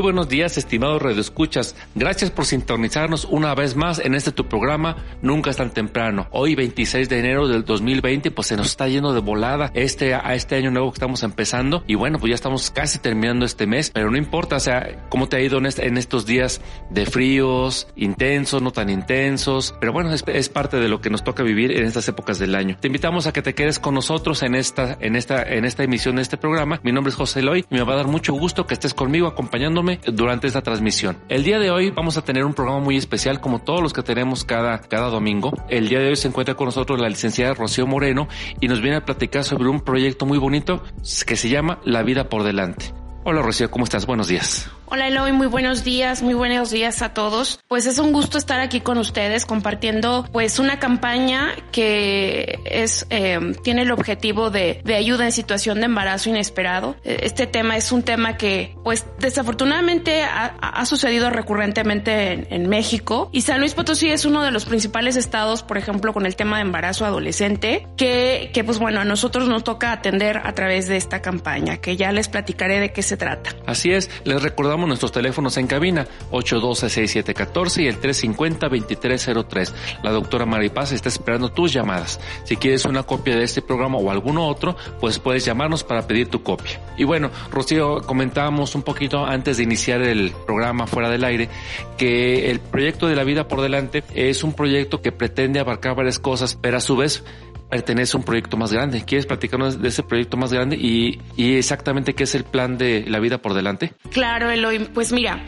Buenos días, estimados redescuchas. Gracias por sintonizarnos una vez más en este tu programa Nunca es tan temprano. Hoy 26 de enero del 2020, pues se nos está yendo de volada este a este año nuevo que estamos empezando y bueno, pues ya estamos casi terminando este mes, pero no importa, o sea, cómo te ha ido en, este, estos días de fríos, intensos, no tan intensos, pero bueno, es, parte de lo que nos toca vivir en estas épocas del año. Te invitamos a que te quedes con nosotros en esta en esta en esta emisión de este programa. Mi nombre es José Eloy me va a dar mucho gusto que estés conmigo durante esta transmisión. El día de hoy vamos a tener un programa muy especial como todos los que tenemos cada, cada domingo. El día de hoy se encuentra con nosotros la licenciada Rocío Moreno y nos viene a platicar sobre un proyecto muy bonito que se llama La vida por delante. Hola Rocío, ¿cómo estás? Buenos días. Hola Eloy, muy buenos días, muy buenos días a todos. Pues es un gusto estar aquí con ustedes compartiendo pues una campaña que es eh, tiene el objetivo de, de, ayuda en situación de embarazo inesperado. Eh, este tema es un tema que pues desafortunadamente ha, ha sucedido recurrentemente en, en, México y San Luis Potosí es uno de los principales estados, por ejemplo, con el tema de embarazo adolescente que, que pues bueno, a nosotros nos toca atender a través de esta campaña que ya les platicaré de qué se trata. Así es, les recordamos nuestros teléfonos en cabina 812-6714 y el 350-2303. La doctora Maripaz está esperando tus llamadas. Si quieres una copia de este programa o alguno otro, pues puedes llamarnos para pedir tu copia. Y bueno, Rocío, comentábamos un poquito antes de iniciar el programa fuera del aire que el proyecto de la vida por delante es un proyecto que pretende abarcar varias cosas, pero a su vez pertenece a un proyecto más grande. ¿Quieres platicarnos de ese proyecto más grande y, y, exactamente qué es el plan de La Vida por Delante? Claro, Eloy. Pues mira,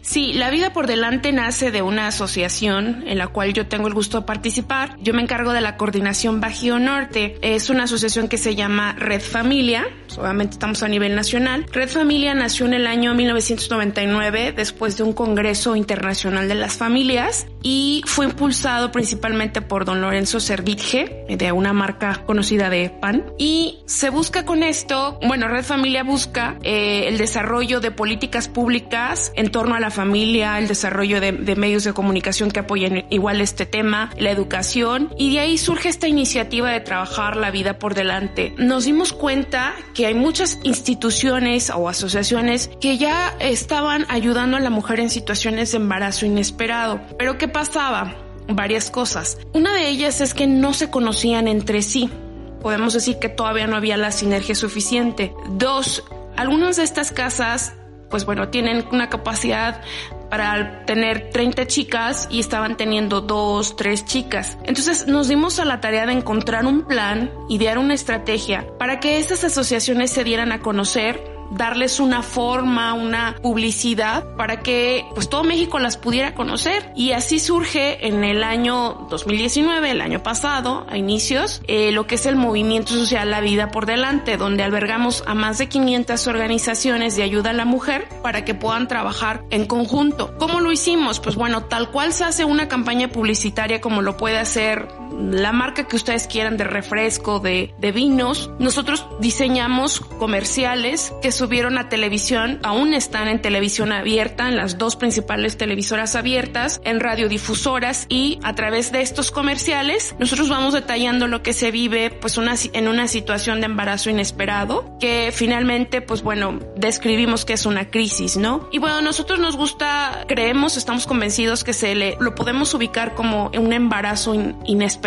sí, La Vida por Delante nace de una asociación en la cual yo tengo el gusto de participar. Yo me encargo de la coordinación Bajío Norte. Es una asociación que se llama Red Familia. Obviamente estamos a nivel nacional. Red Familia nació en el año 1999 después de un Congreso Internacional de las Familias y fue impulsado principalmente por don Lorenzo Servitje de una marca conocida de pan. Y se busca con esto, bueno, Red Familia busca eh, el desarrollo de políticas públicas en torno a la familia, el desarrollo de, de, medios de comunicación que apoyen igual este tema, la educación. Y de ahí surge esta iniciativa de trabajar la vida por delante. Nos dimos cuenta que hay muchas instituciones o asociaciones que ya estaban ayudando a la mujer en situaciones de embarazo inesperado. Pero ¿qué pasaba? Varias cosas. Una de ellas es que no se conocían entre sí. Podemos decir que todavía no había la sinergia suficiente. Dos, algunas de estas casas, pues bueno, tienen una capacidad para tener 30 chicas y estaban teniendo dos, tres chicas. Entonces nos dimos a la tarea de encontrar un plan, idear una estrategia para que estas asociaciones se dieran a conocer darles una forma, una publicidad para que pues todo México las pudiera conocer. Y así surge en el año 2019, el año pasado, a inicios, eh, lo que es el movimiento social La Vida por Delante, donde albergamos a más de 500 organizaciones de ayuda a la mujer para que puedan trabajar en conjunto. ¿Cómo lo hicimos? Pues bueno, tal cual se hace una campaña publicitaria como lo puede hacer la marca que ustedes quieran de refresco, de, de vinos. Nosotros diseñamos comerciales que subieron a televisión, aún están en televisión abierta, en las dos principales televisoras abiertas, en radiodifusoras y a través de estos comerciales nosotros vamos detallando lo que se vive pues una, en una situación de embarazo inesperado que finalmente pues bueno describimos que es una crisis, ¿no? Y bueno, nosotros nos gusta, creemos, estamos convencidos que se le, lo podemos ubicar como un embarazo in, inesperado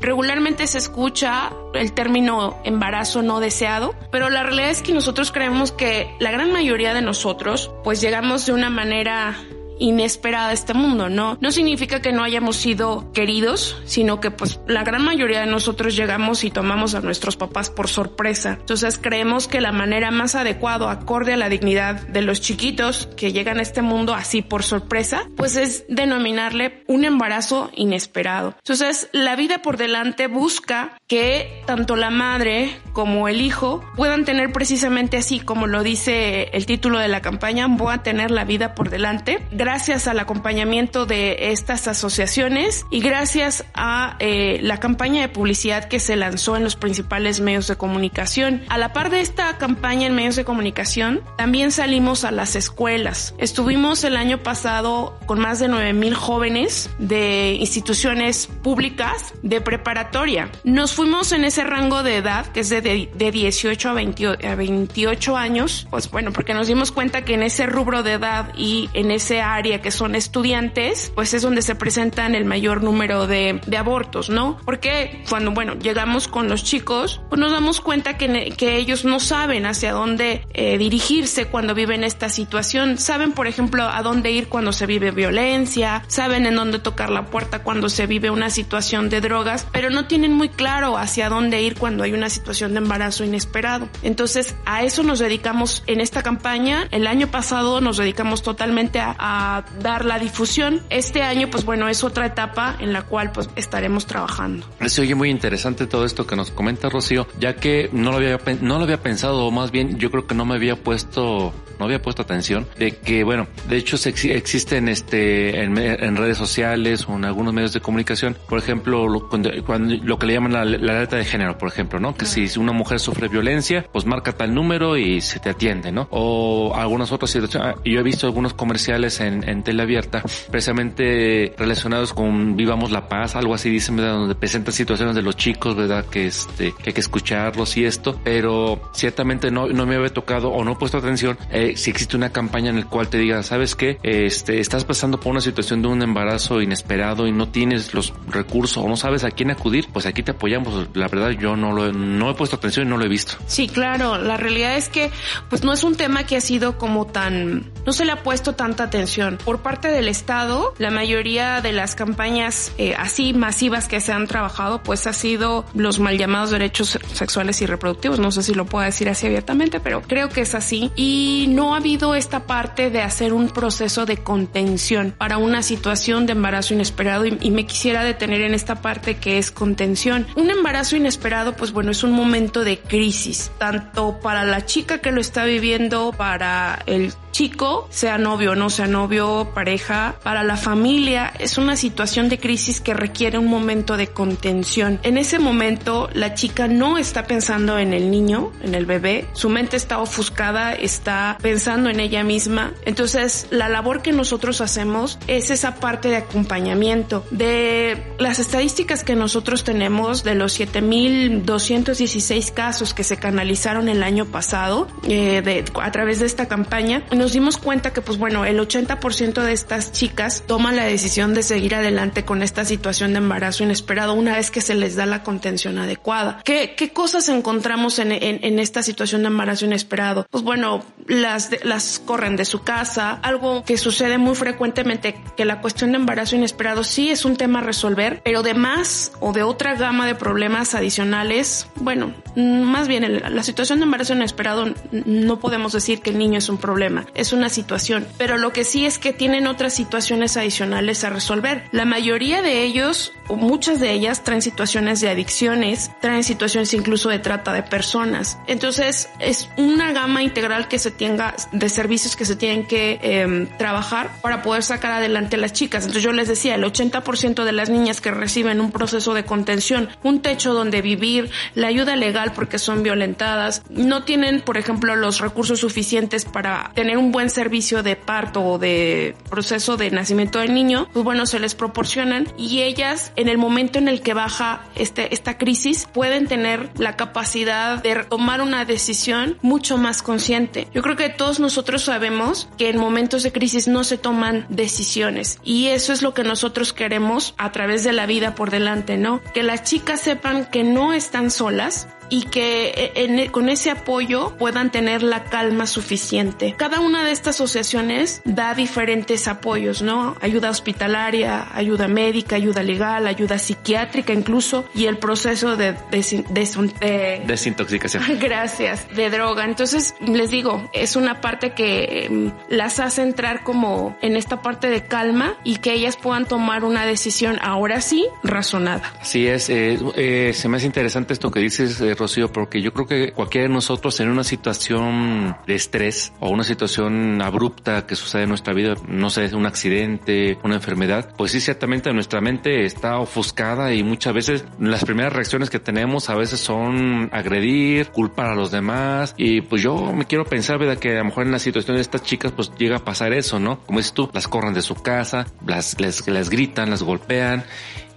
Regularmente se escucha el término embarazo no deseado, pero la realidad es que nosotros creemos que la gran mayoría de nosotros pues llegamos de una manera inesperada este mundo, ¿no? No significa que no hayamos sido queridos, sino que pues la gran mayoría de nosotros llegamos y tomamos a nuestros papás por sorpresa. Entonces creemos que la manera más adecuada, acorde a la dignidad de los chiquitos que llegan a este mundo así por sorpresa, pues es denominarle un embarazo inesperado. Entonces la vida por delante busca que tanto la madre como el hijo puedan tener precisamente así como lo dice el título de la campaña, voy a tener la vida por delante al acompañamiento de estas asociaciones y gracias a eh, la campaña de publicidad que se lanzó en los principales medios de comunicación. A la par de esta campaña en medios de comunicación, también salimos a las escuelas. Estuvimos el año pasado con más de 9 mil jóvenes de instituciones públicas de preparatoria. Nos fuimos en ese rango de edad, que es de, de 18 a, 20, a 28 años, pues bueno, porque nos dimos cuenta que en ese rubro de edad y en ese área que son estudiantes, pues es donde se presentan el mayor número de, abortos, ¿no? Porque cuando, bueno, llegamos con los chicos, pues nos damos cuenta que, que ellos no saben hacia dónde eh, dirigirse cuando viven esta situación. Saben, por ejemplo, a dónde ir cuando se vive violencia, saben en dónde tocar la puerta cuando se vive una situación de drogas, pero no tienen muy claro hacia dónde ir cuando hay una situación de embarazo inesperado. Entonces, a eso nos dedicamos en esta campaña. El año pasado nos dedicamos totalmente a dar la difusión. Este año, pues bueno, es otra etapa en la cual pues estaremos trabajando. Se oye muy interesante todo esto que nos comenta Rocío, ya que no lo había, no lo había pensado, o más bien yo creo que no me había puesto, no había puesto atención, de que bueno, de hecho se, existen este, en, redes sociales o en algunos medios de comunicación, por ejemplo, lo, cuando, lo que le llaman la, la alerta de género, por ejemplo, ¿no? Que si una mujer sufre violencia, pues marca tal número y se te atiende, ¿no? O algunas otras situaciones, ah, yo he visto algunos comerciales en en, abierta, precisamente relacionados con Vivamos la Paz, algo así dicen. Donde presentan situaciones de los chicos, ¿verdad? Que, este, que hay que escucharlos y esto, pero ciertamente no, no me había tocado o no he puesto atención eh, si existe una campaña en la cual te diga, ¿sabes qué? Este, estás pasando por una situación de un embarazo inesperado y no tienes los recursos o no sabes a quién acudir, pues aquí te apoyamos. La verdad yo no lo no he puesto atención y no lo he visto. Sí, claro, la realidad es que pues no es un tema que ha sido como tan, no se le ha puesto tanta atención por parte del Estado, la mayoría de las campañas eh, así masivas que se han trabajado, pues ha sido los mal llamados derechos sexuales y reproductivos. No sé si lo puedo decir así abiertamente, pero creo que es así. Y no ha habido esta parte de hacer un proceso de contención para una situación de embarazo inesperado y, y me quisiera detener en esta parte que es contención. Un embarazo inesperado, pues bueno, es un momento de crisis, tanto para la chica que lo está viviendo, para el chico, sea novio o no sea novio, pareja, para la familia, es una situación de crisis que requiere un momento de contención. En ese momento, la chica no está pensando en el niño, en el bebé, su mente está ofuscada, está pensando en ella misma. Entonces, la labor que nosotros hacemos es esa parte de acompañamiento. De las estadísticas que nosotros tenemos, de los 7.216 casos que se canalizaron el año pasado eh, de, a través de esta campaña, nos dimos cuenta que, pues bueno, el 80% de estas chicas toman la decisión de seguir adelante con esta situación de embarazo inesperado una vez que se les da la contención adecuada. ¿Qué, cosas encontramos en, en, en esta situación de embarazo inesperado? Pues bueno, las, las corren de su casa, algo que sucede muy frecuentemente, que la cuestión de embarazo inesperado sí es un tema a resolver, pero de más o de otra gama de problemas adicionales, bueno, más bien la situación de embarazo inesperado no podemos decir que el niño es un problema es una situación, pero lo que sí es que tienen otras situaciones adicionales a resolver. La mayoría de ellos, muchas de ellas, traen situaciones de adicciones, traen situaciones incluso de trata de personas. Entonces, es una gama integral que se tenga de servicios que se tienen que em, trabajar para poder sacar adelante a las chicas. Entonces, yo les decía, el 80% de las niñas que reciben un proceso de contención, un techo donde vivir, la ayuda legal porque son violentadas, no tienen, por ejemplo, los recursos suficientes para tener un buen servicio de parto o de proceso de nacimiento del niño, pues bueno, se les proporcionan y ellas en el momento en el que baja este, esta crisis, pueden tener la capacidad de tomar una decisión mucho más consciente. Yo creo que todos nosotros sabemos que en momentos de crisis no se toman decisiones y eso es lo que nosotros queremos a través de la vida por delante, ¿no? Que las chicas sepan que no están solas, y que e, con ese apoyo puedan tener la calma suficiente. Cada una de estas asociaciones da diferentes apoyos, ¿no? Ayuda hospitalaria, ayuda médica, ayuda legal, ayuda psiquiátrica incluso y el proceso de, desintoxicación. Gracias, de droga. Entonces, les digo, es una parte que em, las hace entrar como en esta parte de calma y que ellas puedan tomar una decisión ahora sí razonada. Sí, es, eh, eh, se me hace interesante esto que dices, eh, Rocío, porque yo creo que cualquiera de nosotros en una situación de estrés o una situación abrupta que sucede en nuestra vida, no sé, un accidente, una enfermedad, pues sí, ciertamente nuestra mente está ofuscada y muchas veces las primeras reacciones que tenemos a veces son agredir, culpar a los demás y pues yo me quiero pensar, ¿verdad? Que a lo mejor en la situación de estas chicas pues llega a pasar eso, ¿no? Como dices tú, las corren de su casa, las, les gritan, las golpean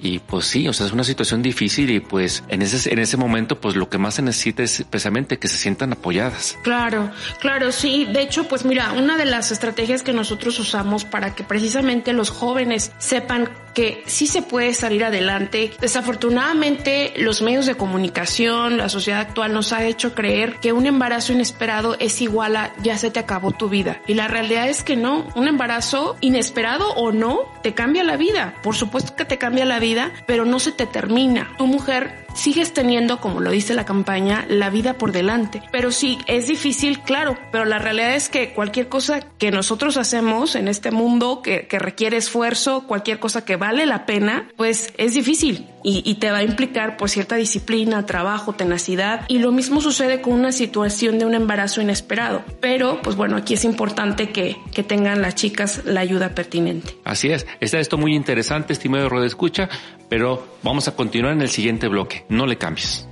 y pues sí, o sea, es una situación difícil y pues en ese, en ese momento pues lo que más se necesita es precisamente que se sientan apoyadas. Claro, claro, sí. De hecho, pues mira, una de las estrategias que nosotros usamos para que precisamente los jóvenes sepan que sí se puede salir adelante. Desafortunadamente, los medios de comunicación, la sociedad actual nos ha hecho creer que un embarazo inesperado es igual a ya se te acabó tu vida. Y la realidad es que no. Un embarazo inesperado o no te cambia la vida. Por supuesto que te cambia la vida pero no se te termina. Tu mujer sigues teniendo, como lo dice la campaña, la vida por delante. Pero sí, es difícil, claro, pero la realidad es que cualquier cosa que nosotros hacemos en este mundo que, requiere esfuerzo, cualquier cosa que vale la pena, pues es difícil y, te va a implicar por cierta disciplina, trabajo, tenacidad. Y lo mismo sucede con una situación de un embarazo inesperado. Pero, pues bueno, aquí es importante que, que tengan las chicas la ayuda pertinente. Así es, está esto muy interesante, estimado Rode Escucha, pero vamos a continuar en el siguiente bloque. No le cambies.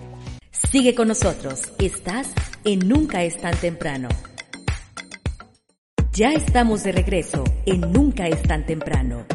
Sigue con nosotros. Estás en Nunca es tan temprano. Ya estamos de regreso en Nunca es tan temprano.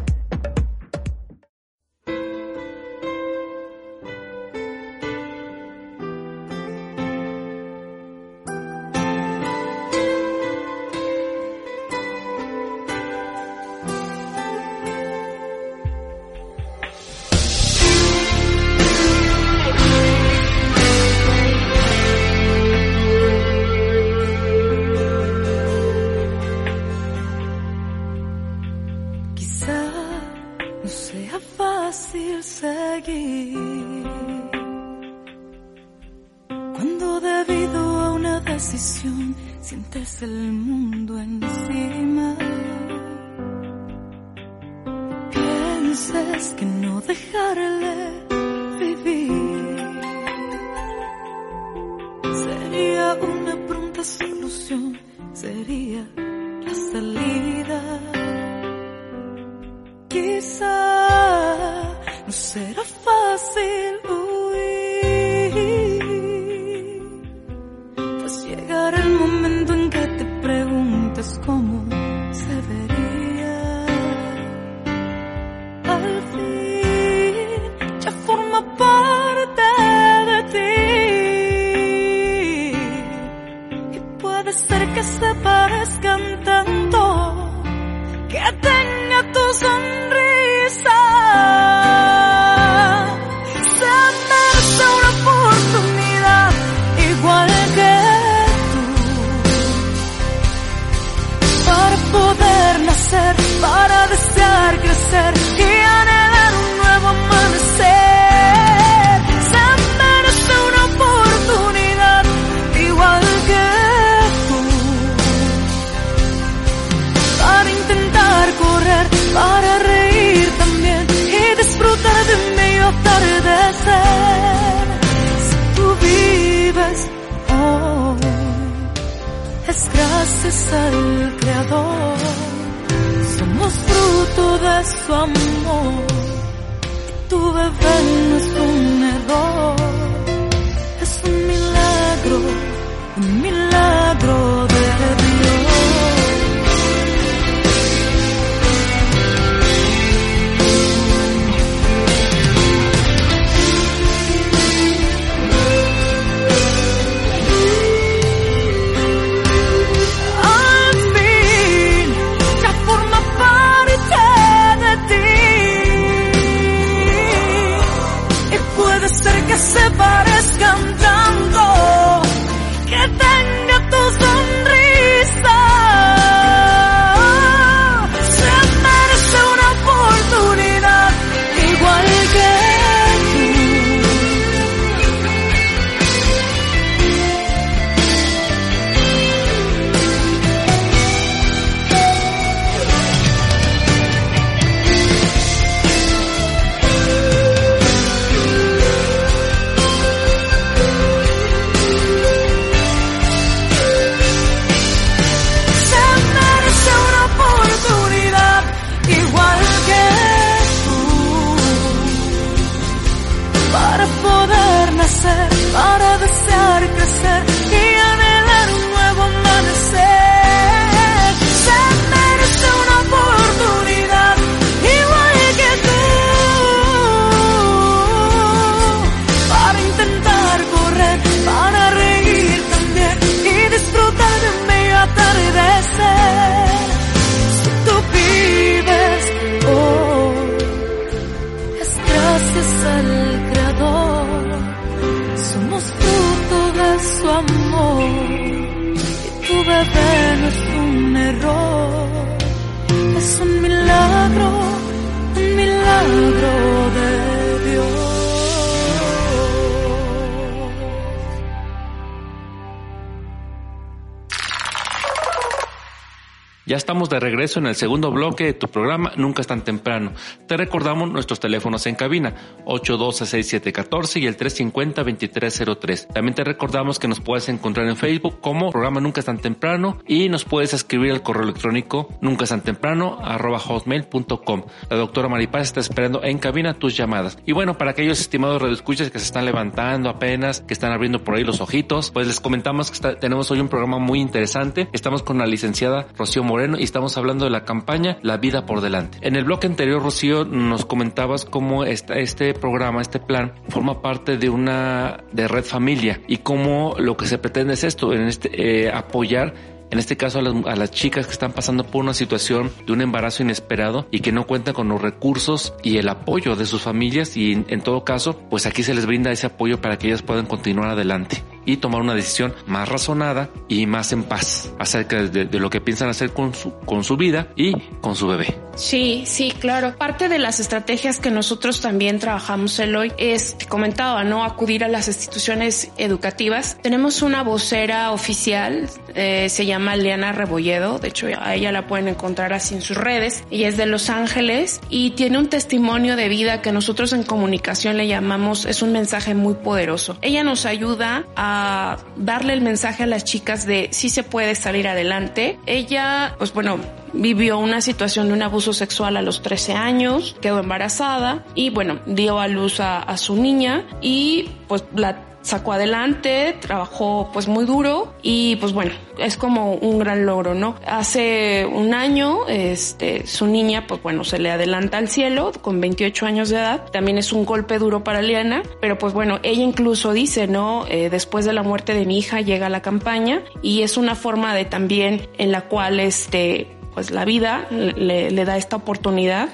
Cuando debido a una decisión sientes el mundo encima. Pienses que no dejarle vivir sería una pronta solución, sería la salida. Quizá no será Mix. No es un error, es un milagro, un milagro de Ya estamos de regreso en el segundo bloque de tu programa Nunca es tan temprano. Te recordamos nuestros teléfonos en cabina 812-6714 y el 350-2303. También te recordamos que nos puedes encontrar en Facebook como programa Nunca es tan temprano y nos puedes escribir al correo electrónico nunca es tan temprano arroba hotmail.com. La doctora Maripaz está esperando en cabina tus llamadas. Y bueno, para aquellos estimados radioescuchas que se están levantando apenas, que están abriendo por ahí los ojitos, pues les comentamos que tenemos hoy un programa muy interesante. Estamos con la licenciada Rocío Moreno y estamos hablando de la campaña La vida por delante. En el bloque anterior, Rocío, nos comentabas cómo esta, este programa, este plan, forma parte de una de Red Familia y cómo lo que se pretende es esto, en este, eh, apoyar en este caso a las, a las, chicas que están pasando por una situación de un embarazo inesperado y que no cuentan con los recursos y el apoyo de sus familias y en, en todo caso, pues aquí se les brinda ese apoyo para que ellas puedan continuar adelante y tomar una decisión más razonada y más en paz acerca de, lo que piensan hacer con su, con su vida y con su bebé. Sí, sí, claro. Parte de las estrategias que nosotros también trabajamos el hoy es, te comentaba, ¿no? Acudir a las instituciones educativas. Tenemos una vocera oficial, eh, se llama Liana Rebolledo, de hecho a ella la pueden encontrar así en sus redes. Ella es de Los Ángeles y tiene un testimonio de vida que nosotros en comunicación le llamamos, es un mensaje muy poderoso. Ella nos ayuda a darle el mensaje a las chicas de si se puede salir adelante. Ella, pues bueno, vivió una situación de un abuso sexual a los 13 años, quedó embarazada y bueno, dio a luz a, a su niña y pues la sacó adelante, trabajó pues muy duro y pues bueno, es como un gran logro, ¿no? Hace un año, este, su niña pues bueno, se le adelanta al cielo con 28 años de edad, también es un golpe duro para Liana, pero pues bueno, ella incluso dice, ¿no? Eh, después de la muerte de mi hija llega la campaña y es una forma de también en la cual este, pues la vida le da esta oportunidad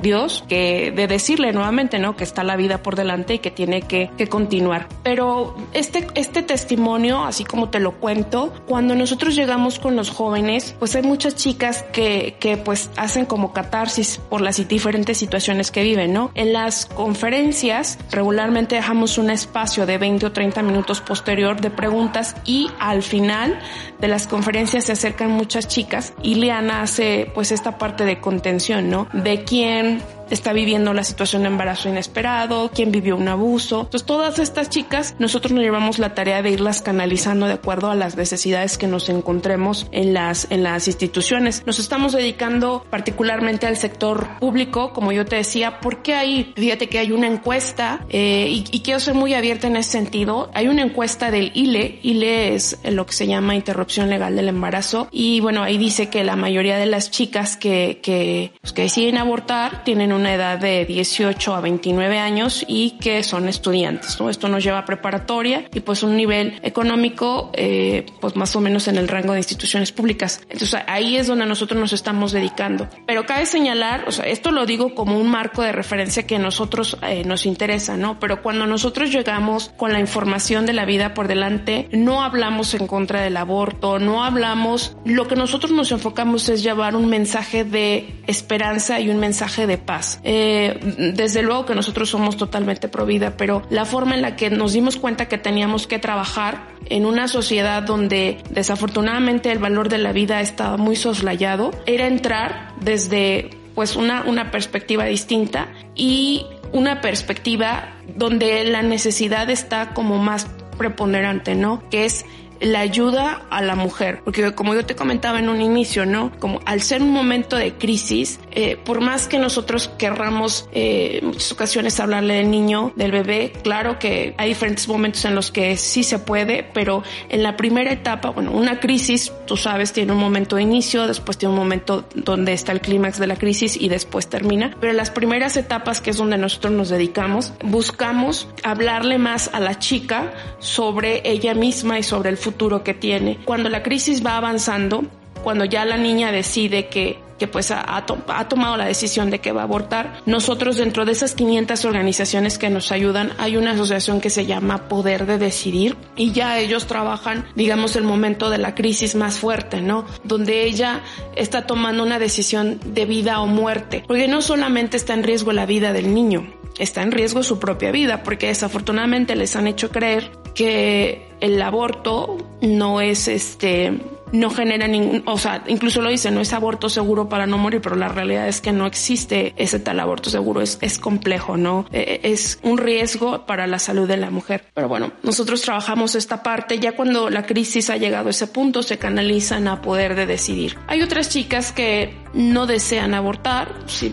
Dios que de decirle nuevamente, ¿no? Que está la vida por delante y que tiene que, que, continuar. Pero este, este testimonio, así como te lo cuento, cuando nosotros llegamos con los jóvenes, pues hay muchas chicas que, que pues hacen como catarsis por las diferentes situaciones que viven, ¿no? En las conferencias regularmente dejamos un espacio de 20 o 30 minutos posterior de preguntas y al final de las conferencias se acercan muchas chicas y Liana hace pues esta parte de contención, ¿no? De quién time está viviendo la situación de embarazo inesperado, quién vivió un abuso. Entonces todas estas chicas, nosotros nos llevamos la tarea de irlas canalizando de acuerdo a las necesidades que nos encontremos en las, en las instituciones. Nos estamos dedicando particularmente al sector público, como yo te decía, porque ahí, fíjate que hay una encuesta eh, y, y, quiero ser muy abierta en ese sentido. Hay una encuesta del ILE, ILE es lo que se llama interrupción legal del embarazo y bueno, ahí dice que la mayoría de las chicas que, que, pues, que deciden abortar tienen una edad de 18 a 29 años y que son estudiantes, ¿no? Esto nos lleva a preparatoria y pues un nivel económico eh, pues más o menos en el rango de instituciones públicas. Entonces ahí es donde nosotros nos estamos dedicando. Pero cabe señalar, o sea, esto lo digo como un marco de referencia que a nosotros eh, nos interesa, ¿no? Pero cuando nosotros llegamos con la información de la vida por delante, no hablamos en contra del aborto, no hablamos, lo que nosotros nos enfocamos es llevar un mensaje de esperanza y un mensaje de paz. Eh, desde luego que nosotros somos totalmente pro vida, pero la forma en la que nos dimos cuenta que teníamos que trabajar en una sociedad donde desafortunadamente el valor de la vida estaba muy soslayado, era entrar desde pues una, una perspectiva distinta y una perspectiva donde la necesidad está como más preponderante, ¿no? Que es la ayuda a la mujer. Porque como yo te comentaba en un inicio, ¿no? Como al ser un momento de crisis, eh, por más que nosotros querramos eh, en muchas ocasiones hablarle del niño, del bebé, claro que hay diferentes momentos en los que sí se puede, pero en la primera etapa, bueno, una crisis, tú sabes, tiene un momento de inicio, después tiene un momento donde está el clímax de la crisis y después termina. Pero en las primeras etapas, que es donde nosotros nos dedicamos, buscamos hablarle más a la chica sobre ella misma y sobre el futuro que tiene. Cuando la crisis va avanzando, cuando ya la niña decide que que pues ha, ha, tomado la decisión de que va a abortar. Nosotros dentro de esas 500 organizaciones que nos ayudan hay una asociación que se llama Poder de Decidir y ya ellos trabajan, digamos, el momento de la crisis más fuerte, ¿no? Donde ella está tomando una decisión de vida o muerte, porque no solamente está en riesgo la vida del niño, está en riesgo su propia vida, porque desafortunadamente les han hecho creer que el aborto no es este no genera ningún, o sea, incluso lo dice, no es aborto seguro para no morir, pero la realidad es que no existe ese tal aborto seguro, es, es complejo, ¿no? E, e, es un riesgo para la salud de la mujer. Pero bueno, nosotros trabajamos esta parte, ya cuando la crisis ha llegado a ese punto, se canalizan a poder de decidir. Hay otras chicas que no desean abortar,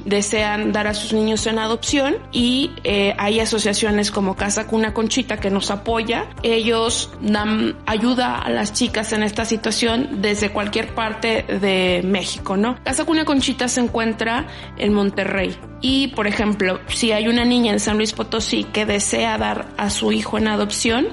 desean dar a sus niños en adopción y eh, hay asociaciones como Casa Cuna Conchita que nos apoya. Ellos dan ayuda a las chicas en esta situación desde cualquier parte de México, ¿no? Casa Cuna Conchita se encuentra en Monterrey. Y, por ejemplo, si hay una niña en San Luis Potosí que desea dar a su hijo en adopción,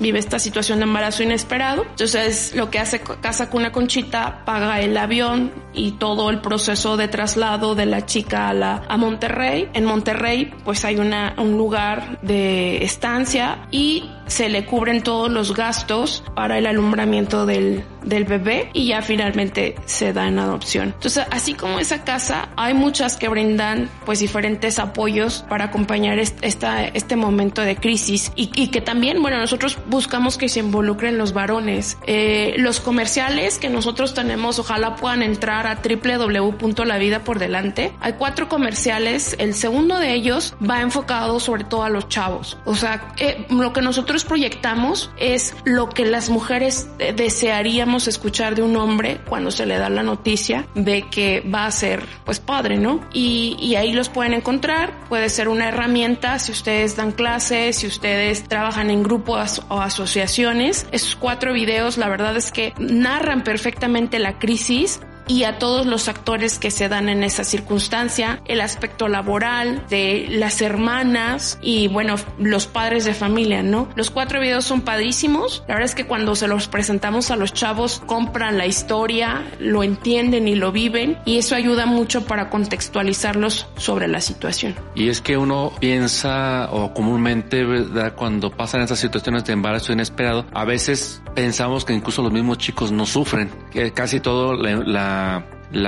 vive esta situación de embarazo inesperado. Entonces, lo que hace Casa Cuna Conchita, paga el avión y todo el proceso de traslado de la chica a, la, a Monterrey. En Monterrey, pues hay una, un lugar de estancia y se le cubren todos los gastos para el alumbramiento del, del bebé y ya finalmente se da en adopción. Entonces, así como esa casa, hay muchas que brindan pues diferentes apoyos para acompañar esta, este momento de crisis y, que también, bueno, nosotros buscamos que se involucren los varones. Eh, los comerciales que nosotros tenemos, ojalá puedan entrar a www.lavidapordelante. Hay cuatro comerciales, el segundo de ellos va enfocado sobre todo a los chavos. O sea, eh, lo que nosotros proyectamos es lo que las mujeres desearíamos escuchar de un hombre cuando se le da la noticia de que va a ser pues padre, ¿no? Y, y ahí los pueden encontrar, puede ser una herramienta si ustedes dan clases, si ustedes trabajan en grupos o asociaciones. Esos cuatro videos, la verdad es que narran perfectamente la crisis y a todos los actores que se dan en esa circunstancia, el aspecto laboral de las hermanas y bueno, los padres de familia, ¿no? Los cuatro videos son padrísimos. La verdad es que cuando se los presentamos a los chavos, compran la historia, lo entienden y lo viven y eso ayuda mucho para contextualizarlos sobre la situación. Y es que uno piensa o comúnmente, ¿verdad? Cuando pasan esas situaciones de embarazo inesperado, a veces pensamos que incluso los mismos chicos no sufren, que casi todo la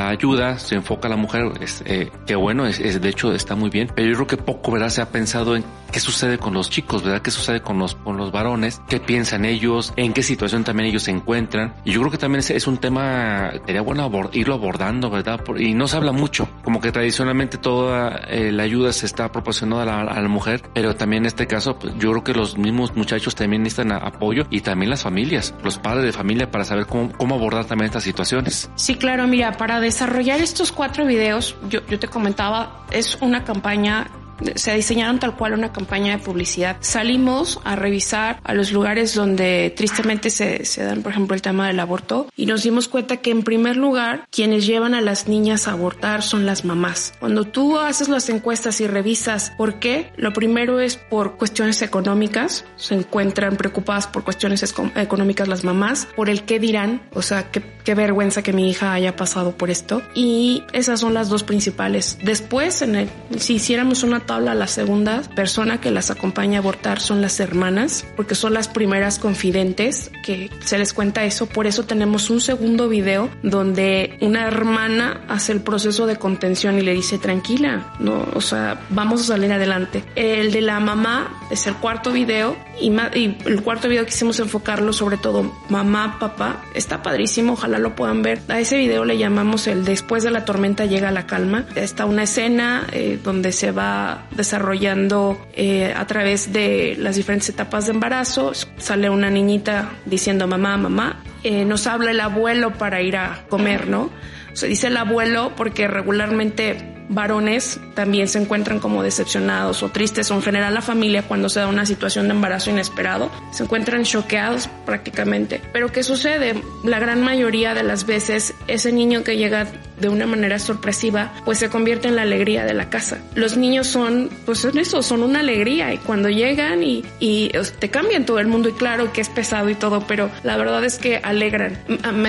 ayuda se enfoca a la mujer, es, eh, que bueno, es, de hecho está muy bien, pero yo creo que poco, ¿verdad? Se ha pensado en qué sucede con los chicos, ¿verdad? ¿Qué sucede con los, con los varones? ¿Qué piensan ellos? ¿En qué situación también ellos se encuentran? Y yo creo que también es, es un tema, sería bueno irlo abordando, ¿verdad? y no se habla mucho, como que tradicionalmente toda eh, la ayuda se está proporcionando a la, mujer, pero también en este caso, pues, yo creo que los mismos muchachos también necesitan apoyo y también las familias, los padres de familia para saber cómo, cómo abordar también estas situaciones. Sí, claro, mira, para desarrollar estos cuatro videos, yo, yo te comentaba, es una campaña se diseñaron tal cual una campaña de publicidad. Salimos a revisar a los lugares donde tristemente se, se, dan, por ejemplo, el tema del aborto y nos dimos cuenta que en primer lugar quienes llevan a las niñas a abortar son las mamás. Cuando tú haces las encuestas y revisas por qué, lo primero es por cuestiones económicas, se encuentran preocupadas por cuestiones económicas las mamás, por el qué dirán, o sea, qué, qué vergüenza que mi hija haya pasado por esto y esas son las dos principales. Después, en el, si hiciéramos una tabla, la segunda persona que las acompaña a abortar son las hermanas, porque son las primeras confidentes que se les cuenta eso. Por eso tenemos un segundo video donde una hermana hace el proceso de contención y le dice tranquila, no, o sea, vamos a salir adelante. El de la mamá es el cuarto video y, y el cuarto video quisimos enfocarlo sobre todo mamá, papá. Está padrísimo, ojalá lo puedan ver. A ese video le llamamos el después de la tormenta llega la calma. Está una escena eh, donde se va desarrollando eh, a través de las diferentes etapas de embarazo. Sale una niñita diciendo mamá, mamá. Eh, nos habla el abuelo para ir a comer, ¿no? Se dice el abuelo porque regularmente varones también se encuentran como decepcionados o tristes o en general la familia cuando se da una situación de embarazo inesperado se encuentran choqueados prácticamente. Pero ¿qué sucede? La gran mayoría de las veces ese niño que llega de una manera sorpresiva, pues se convierte en la alegría de la casa. Los niños son, pues son eso, son una alegría y cuando llegan y, y te cambian todo el mundo y claro que es pesado y todo, pero la verdad es que alegran.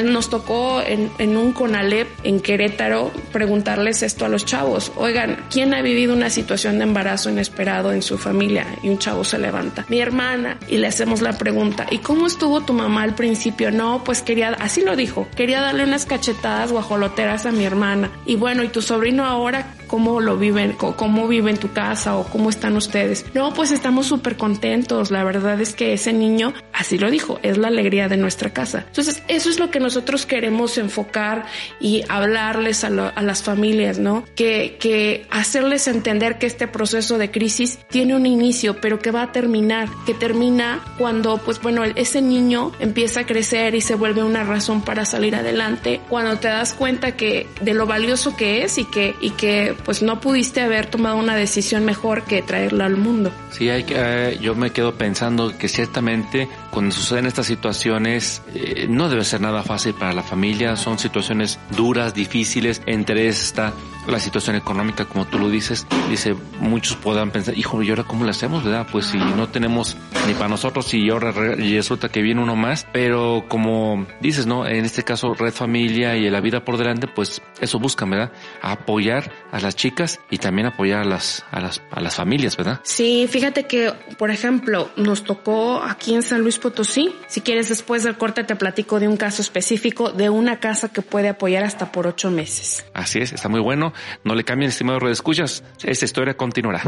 Nos tocó en, en un CONALEP en Querétaro preguntarles esto a los chavos. Oigan, ¿quién ha vivido una situación de embarazo inesperado en su familia? Y un chavo se levanta. Mi hermana. Y le hacemos la pregunta. ¿Y cómo estuvo tu mamá al principio? No, pues quería, así lo dijo, quería darle unas cachetadas guajoloteras a mi hermana. Y bueno, ¿y tu sobrino ahora cómo lo viven, cómo vive en tu casa o cómo están ustedes. No, pues estamos súper contentos. La verdad es que ese niño, así lo dijo, es la alegría de nuestra casa. Entonces, eso es lo que nosotros queremos enfocar y hablarles a, las familias, ¿no? Que, que hacerles entender que este proceso de crisis tiene un inicio, pero que va a terminar, que termina cuando, pues bueno, ese niño empieza a crecer y se vuelve una razón para salir adelante, cuando te das cuenta que de lo valioso que es y que, y que pues no pudiste haber tomado una decisión mejor que traerla al mundo. Sí, hay que, eh, yo me quedo pensando que ciertamente cuando suceden estas situaciones eh, no debe ser nada fácil para la familia, son situaciones duras, difíciles, entre esta la situación económica, como tú lo dices, dice, muchos puedan pensar, hijo, ¿y ahora cómo lo hacemos, verdad? Pues si no tenemos ni para nosotros y ahora resulta que viene uno más, pero como dices, ¿no? En este caso, Red Familia y la vida por delante, pues eso buscan, ¿verdad? apoyar a las chicas y también apoyar a las, a las, a las familias, ¿verdad? Sí, fíjate que, por ejemplo, nos tocó aquí en San Luis Potosí, si quieres después del corte te platico de un caso específico de una casa que puede apoyar hasta por ocho meses. Así es, está muy bueno. No le cambien, estimado escuchas. Esta historia continuará.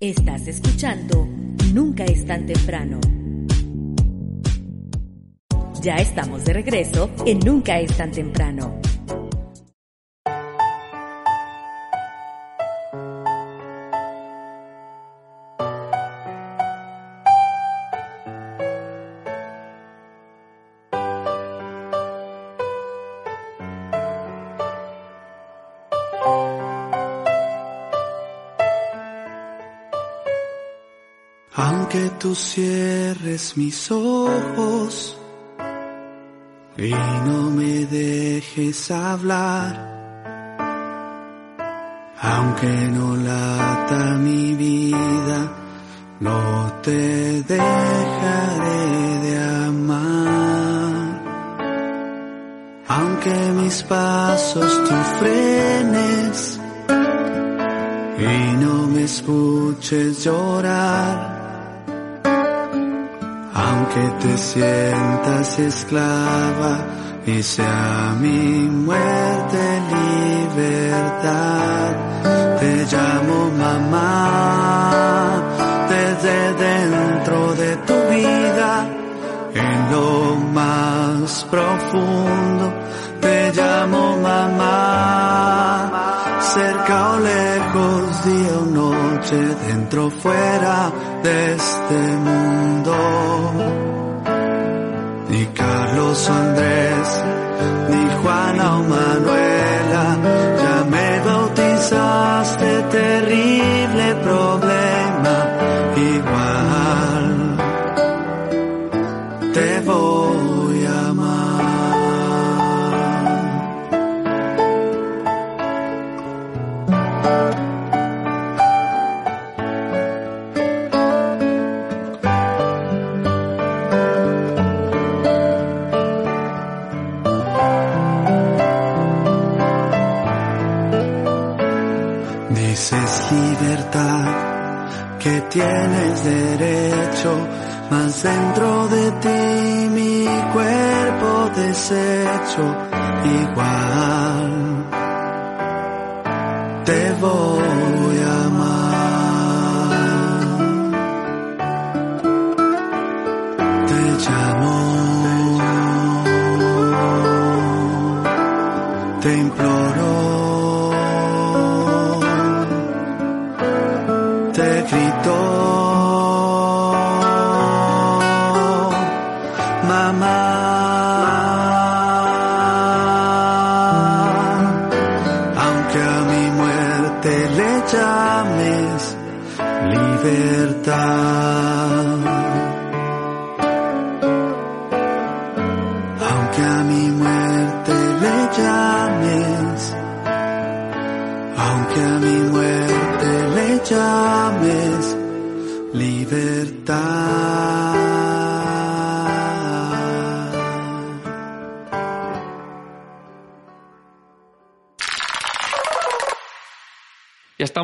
Estás escuchando Nunca es tan temprano. Ya estamos de regreso en Nunca es tan temprano. Cierres mis ojos y no me dejes hablar, aunque no lata mi vida, no te dejaré de amar. Aunque mis pasos tú frenes y no me escuches llorar, aunque te sientas esclava y sea mi muerte libertad. Te llamo mamá desde dentro de tu vida, en lo más profundo. Te llamo mamá, cerca o lejos, día o noche, dentro o fuera de este mundo. Ni Carlos Andrés, ni Juana o Manuela, tienes derecho, mas dentro de ti mi cuerpo deshecho, igual. Te voy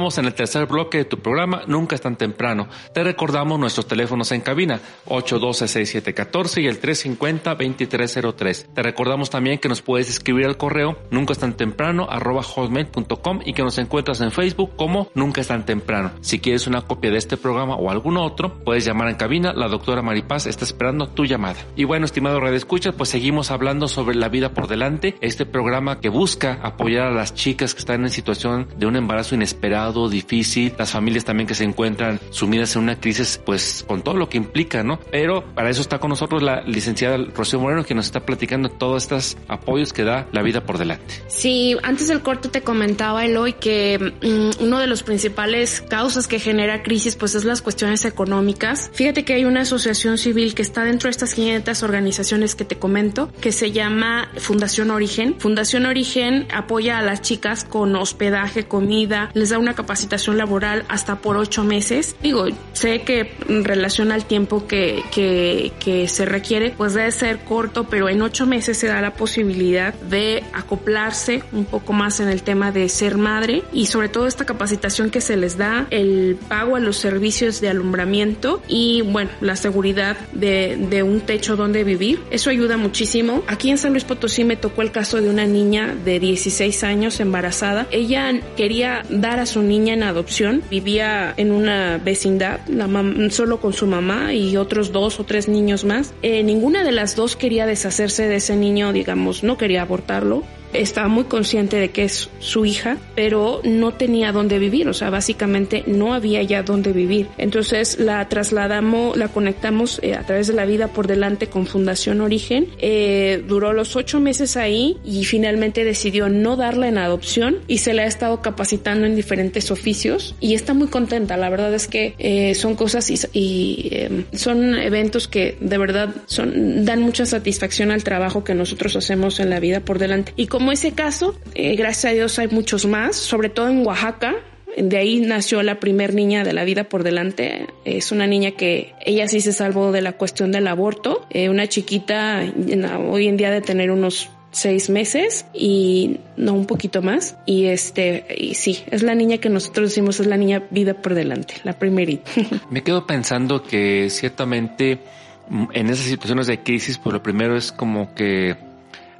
estamos en el tercer bloque de tu programa Nunca es tan temprano. Te recordamos nuestros teléfonos en cabina 812-6714 y el 350-2303. Te recordamos también que nos puedes escribir al correo nunca es tan temprano arroba hotmail.com y que nos encuentras en Facebook como Nunca es tan temprano. Si quieres una copia de este programa o algún otro, puedes llamar en cabina. La doctora Maripaz está esperando tu llamada. Y bueno, estimado Radio Escuchas, pues seguimos hablando sobre la vida por delante. Este programa que busca apoyar a las chicas que están en situación de un embarazo inesperado, difícil, las familias también que se encuentran sumidas en una crisis, pues con todo lo que implica, ¿no? Pero para eso está con nosotros la licenciada Rocío Moreno, que nos está platicando todos estos apoyos que da la vida por delante. Sí, antes del corte te comentaba Eloy que mm, uno de los principales causas que genera crisis pues es las cuestiones económicas. Fíjate que hay una asociación civil que está dentro de estas 500 organizaciones que te comento, que se llama Fundación Origen. Fundación Origen apoya a las chicas con hospedaje, comida, les da una capacitación laboral hasta por ocho meses. Digo, sé que en relación al tiempo que, que, que se requiere, pues debe ser corto, pero en ocho meses se da la posibilidad de acoplarse un poco más en el tema de ser madre y sobre todo esta capacitación que se les da, el pago a los servicios de alumbramiento y bueno, la seguridad de, de un techo donde vivir. Eso ayuda muchísimo. Aquí en San Luis Potosí me tocó el caso de una niña de 16 años embarazada. Ella quería dar a su niña en adopción. Vivía en una vecindad, la solo con su mamá y otros dos o tres niños más. Eh, ninguna de las dos quería deshacerse de ese niño, digamos, no quería abortarlo estaba muy consciente de que es su hija, pero no tenía dónde vivir, o sea, básicamente no había ya dónde vivir. Entonces la trasladamos, la conectamos eh, a través de la vida por delante con Fundación Origen. Eh, duró los ocho meses ahí y finalmente decidió no darla en adopción y se le ha estado capacitando en diferentes oficios y está muy contenta. La verdad es que eh, son cosas y, y eh, son eventos que de verdad son, dan mucha satisfacción al trabajo que nosotros hacemos en la vida por delante. Y como ese caso, eh, gracias a Dios hay muchos más, sobre todo en Oaxaca. De ahí nació la primer niña de la vida por delante. Es una niña que ella sí se salvó de la cuestión del aborto. Eh, una chiquita hoy en día de tener unos seis meses y no un poquito más y este y sí es la niña que nosotros decimos es la niña vida por delante la primerita me quedo pensando que ciertamente en esas situaciones de crisis pues lo primero es como que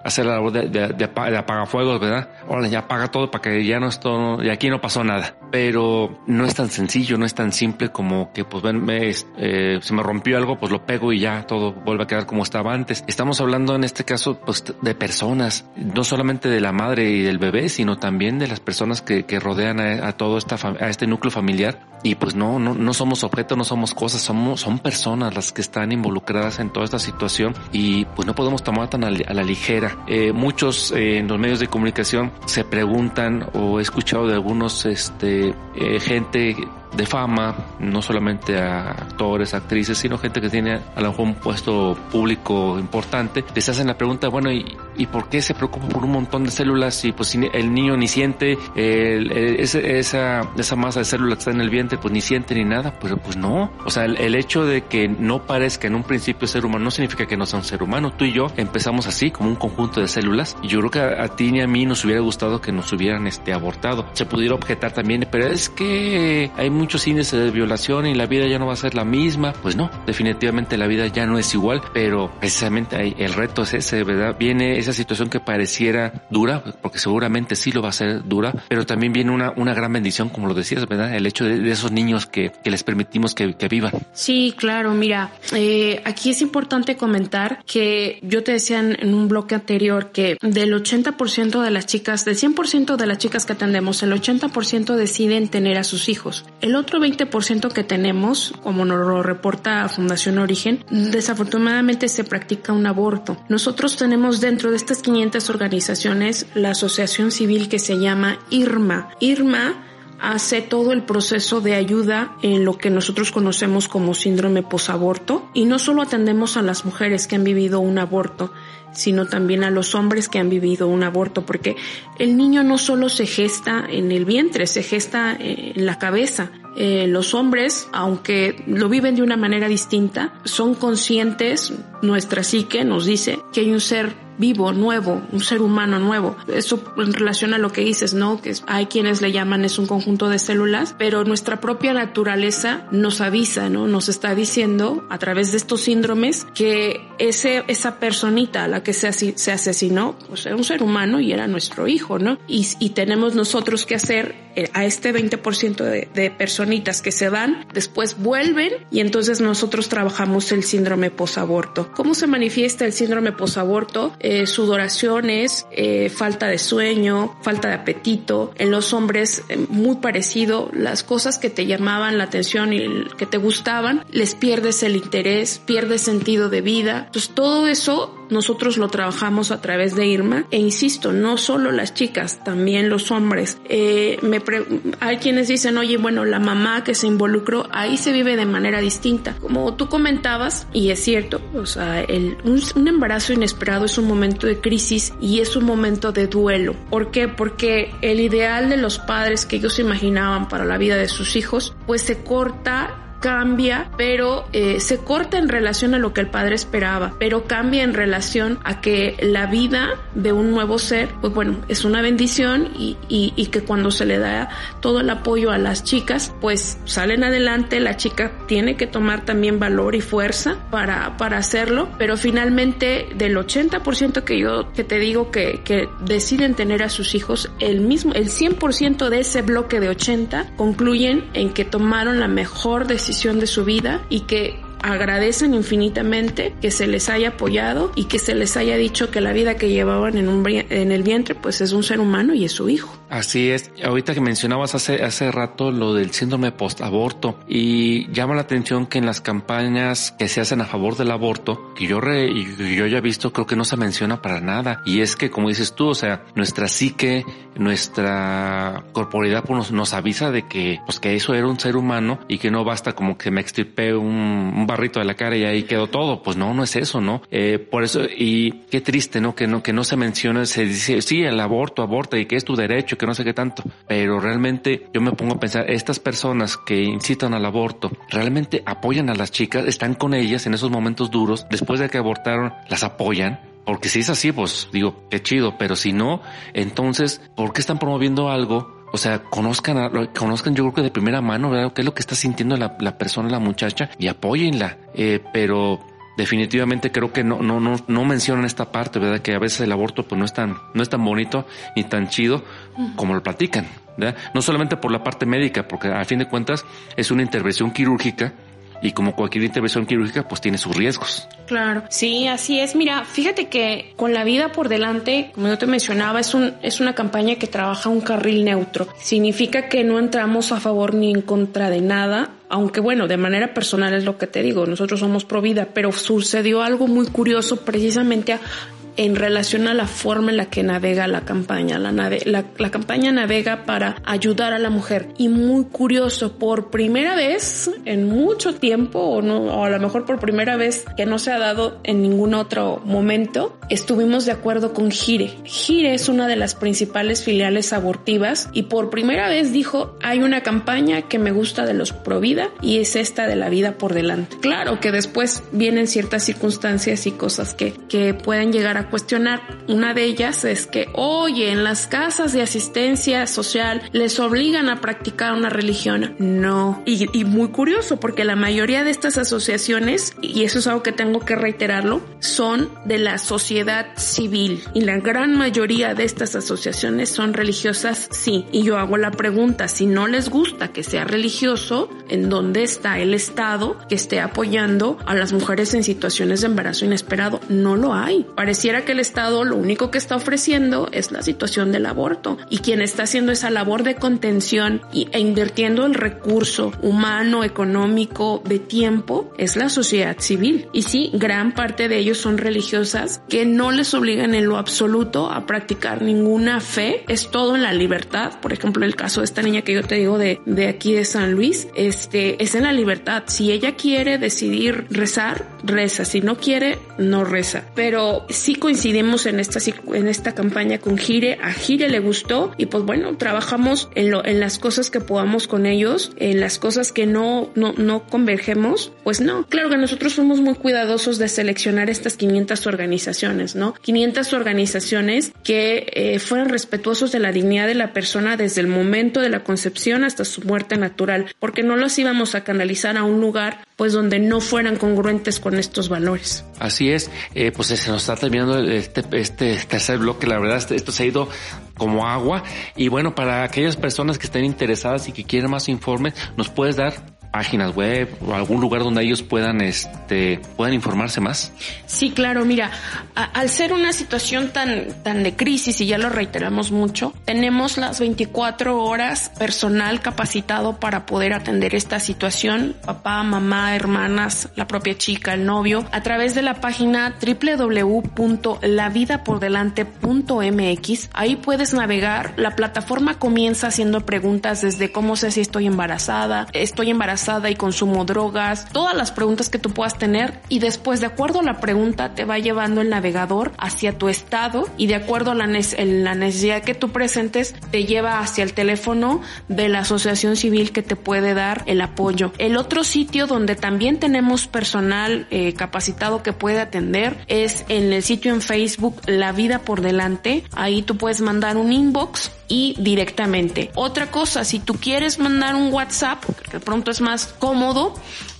hacer la labor de, de, de, apagafuegos, ¿verdad? Ahora ya apaga todo para que ya no esto, y aquí no pasó nada. Pero no es tan sencillo, no es tan simple como que, pues ven, me, eh, se me rompió algo, pues lo pego y ya todo vuelve a quedar como estaba antes. Estamos hablando en este caso, pues de personas, no solamente de la madre y del bebé, sino también de las personas que, que rodean a, a, todo esta, a este núcleo familiar. Y pues no, no, no somos objetos, no somos cosas, somos, son personas las que están involucradas en toda esta situación y pues no podemos tomar tan a la ligera eh, muchos eh, en los medios de comunicación se preguntan o he escuchado de algunos este eh, gente de fama, no solamente a actores, actrices, sino gente que tiene a lo mejor un puesto público importante, les hacen la pregunta, bueno, ¿y, y por qué se preocupa por un montón de células y pues el niño ni siente el, esa, esa masa de células que está en el vientre, pues ni siente ni nada? Pues, pues no. O sea, el, hecho de que no parezca en un principio ser humano no significa que no sea un ser humano. Tú y yo empezamos así, como un conjunto de células, y yo creo que a, ti ni a mí nos hubiera gustado que nos hubieran este, abortado. Se pudiera objetar también, pero es que hay muchos índices de violación y la vida ya no va a ser la misma. Pues no, definitivamente la vida ya no es igual, pero precisamente el reto es ese, ¿verdad? Viene esa situación que pareciera dura, porque seguramente sí lo va a ser dura, pero también viene una, una gran bendición, como lo decías, ¿verdad? El hecho de, de esos niños que, que, les permitimos que, que vivan. Sí, claro, mira, eh, aquí es importante comentar que yo te decía en, en un bloque anterior que del 80% de las chicas, del 100% de las chicas que atendemos, el 80% deciden tener a sus hijos. El otro 20% que tenemos, como nos lo reporta Fundación Origen, desafortunadamente se practica un aborto. Nosotros tenemos dentro de estas 500 organizaciones la asociación civil que se llama IRMA. IRMA hace todo el proceso de ayuda en lo que nosotros conocemos como síndrome posaborto y no solo atendemos a las mujeres que han vivido un aborto, sino también a los hombres que han vivido un aborto, porque el niño no solo se gesta en el vientre, se gesta en la cabeza. Eh, los hombres, aunque lo viven de una manera distinta, son conscientes, nuestra psique nos dice que hay un ser vivo, nuevo, un ser humano nuevo. Eso en relación a lo que dices, ¿no? Que hay quienes le llaman es un conjunto de células, pero nuestra propia naturaleza nos avisa, ¿no? Nos está diciendo a través de estos síndromes que ese, esa personita a la que se, se asesinó, pues era un ser humano y era nuestro hijo, ¿no? Y, y tenemos nosotros que hacer eh, a este 20% de, de que se van, después vuelven y entonces nosotros trabajamos el síndrome posaborto. ¿Cómo se manifiesta el síndrome posaborto? Eh, sudoraciones, eh, falta de sueño, falta de apetito. En los hombres, eh, muy parecido, las cosas que te llamaban la atención y que te gustaban, les pierdes el interés, pierdes sentido de vida. Entonces todo eso nosotros lo trabajamos a través de Irma e insisto, no solo las chicas, también los hombres. Eh, hay quienes dicen, oye, bueno, la mamá que se involucró, ahí se vive de manera distinta. Como tú comentabas, y es cierto, o sea, un, un embarazo inesperado es un momento de crisis y es un momento de duelo. ¿Por qué? Porque el ideal de los padres que ellos imaginaban para la vida de sus hijos, pues se corta cambia, pero eh, se corta en relación a lo que el padre esperaba, pero cambia en relación a que la vida de un nuevo ser, pues bueno, es una bendición y, y, y que cuando se le da todo el apoyo a las chicas, pues salen adelante, la chica tiene que tomar también valor y fuerza para, para hacerlo, pero finalmente del 80% que yo que te digo que, que deciden tener a sus hijos, el mismo, el 100% de ese bloque de 80 concluyen en que tomaron la mejor decisión de su vida y que agradecen infinitamente que se les haya apoyado y que se les haya dicho que la vida que llevaban en, un, en el vientre pues es un ser humano y es su hijo. Así es. Ahorita que mencionabas hace, hace rato lo del síndrome post-aborto y llama la atención que en las campañas que se hacen a favor del aborto, que yo, re, yo ya he visto, creo que no se menciona para nada. Y es que, como dices tú, o sea, nuestra psique, nuestra corporalidad pues, nos, nos avisa de que, pues que eso era un ser humano y que no basta como que me extirpe un, un barrito de la cara y ahí quedó todo. Pues no, no es eso, ¿no? Eh, por eso, y qué triste, ¿no? Que no, que no se menciona, se dice, sí, el aborto, aborta y que es tu derecho, que no sé qué tanto. Pero realmente yo me pongo a pensar, estas personas que incitan al aborto, realmente apoyan a las chicas, están con ellas en esos momentos duros, después de que abortaron, las apoyan. Porque si es así, pues digo, qué chido, pero si no, entonces, ¿por qué están promoviendo algo o sea, conozcan, a, conozcan yo creo que de primera mano, ¿verdad? ¿Qué es lo que está sintiendo la, la persona, la muchacha? Y apóyenla. Eh, pero definitivamente creo que no, no, no, no mencionan esta parte, ¿verdad? Que a veces el aborto pues no es tan, no es tan bonito ni tan chido como lo platican, ¿verdad? No solamente por la parte médica, porque a fin de cuentas es una intervención quirúrgica y como cualquier intervención quirúrgica, pues tiene sus riesgos. Claro, sí, así es. Mira, fíjate que con la vida por delante, como yo te mencionaba, es, un, es una campaña que trabaja un carril neutro. Significa que no entramos a favor ni en contra de nada, aunque bueno, de manera personal es lo que te digo, nosotros somos pro vida, pero sucedió algo muy curioso precisamente a, en relación a la forma en la que navega la campaña. La, nave, la, la, campaña navega para ayudar a la mujer. Y muy curioso, por primera vez en mucho tiempo, o, no, o a lo mejor por primera vez que no se ha dado en ningún otro momento, estuvimos de acuerdo con Gire. Gire es una de las principales filiales abortivas y por primera vez dijo, hay una campaña que me gusta de los pro vida y es esta de la vida por delante. Claro que después vienen ciertas circunstancias y cosas que, que pueden llegar a cuestionar. Una de ellas es que, oye, en las casas de asistencia social les obligan a practicar una religión. No. Y, y, muy curioso porque la mayoría de estas asociaciones, y eso es algo que tengo que reiterarlo, son de la sociedad civil. Y la gran mayoría de estas asociaciones son religiosas, sí. Y yo hago la pregunta, si no les gusta que sea religioso, ¿en dónde está el Estado que esté apoyando a las mujeres en situaciones de embarazo inesperado? No lo hay. Pareciera que el Estado lo único que está ofreciendo es la situación del aborto y quien está haciendo esa labor de contención e invirtiendo el recurso humano, económico, de tiempo es la sociedad civil. Y sí, gran parte de ellos son religiosas que no les obligan en lo absoluto a practicar ninguna fe, es todo en la libertad. Por ejemplo, el caso de esta niña que yo te digo de, de aquí de San Luis, este, es en la libertad. Si ella quiere decidir rezar, reza. Si no quiere, no reza. Pero sí coincidimos en esta, en esta campaña con Gire, a Gire le gustó y pues bueno, trabajamos en, lo, en las cosas que podamos con ellos, en las cosas que no, no, convergemos, pues no, claro que nosotros fuimos muy cuidadosos de seleccionar estas 500 organizaciones, ¿no? 500 organizaciones que eh, fueran respetuosos de la dignidad de la persona desde el momento de la concepción hasta su muerte natural, porque no los íbamos a canalizar a un lugar pues donde no fueran congruentes con estos valores. Así es, eh, pues se nos está terminando este, este tercer bloque, la verdad esto se ha ido como agua. Y bueno, para aquellas personas que estén interesadas y que quieren más informes, nos puedes dar páginas web o algún lugar donde ellos puedan este puedan informarse más? Sí, claro, mira, al ser una situación tan tan de crisis y ya lo reiteramos mucho, tenemos las 24 horas personal capacitado para poder atender esta situación, papá, mamá, hermanas, la propia chica, el novio, a través de la página www.lavidapordelante.mx. Ahí puedes navegar, la plataforma comienza haciendo preguntas desde cómo sé si estoy embarazada, estoy embarazada y consumo drogas, todas las preguntas que tú puedas tener y después de acuerdo a la pregunta te va llevando el navegador hacia tu estado y de acuerdo a la, la necesidad que tú presentes te lleva hacia el teléfono de la asociación civil que te puede dar el apoyo. El otro sitio donde también tenemos personal eh, capacitado que puede atender es en el sitio en Facebook La Vida por Delante. Ahí tú puedes mandar un inbox y directamente. Otra cosa, si tú quieres mandar un WhatsApp, que de pronto es más cómodo,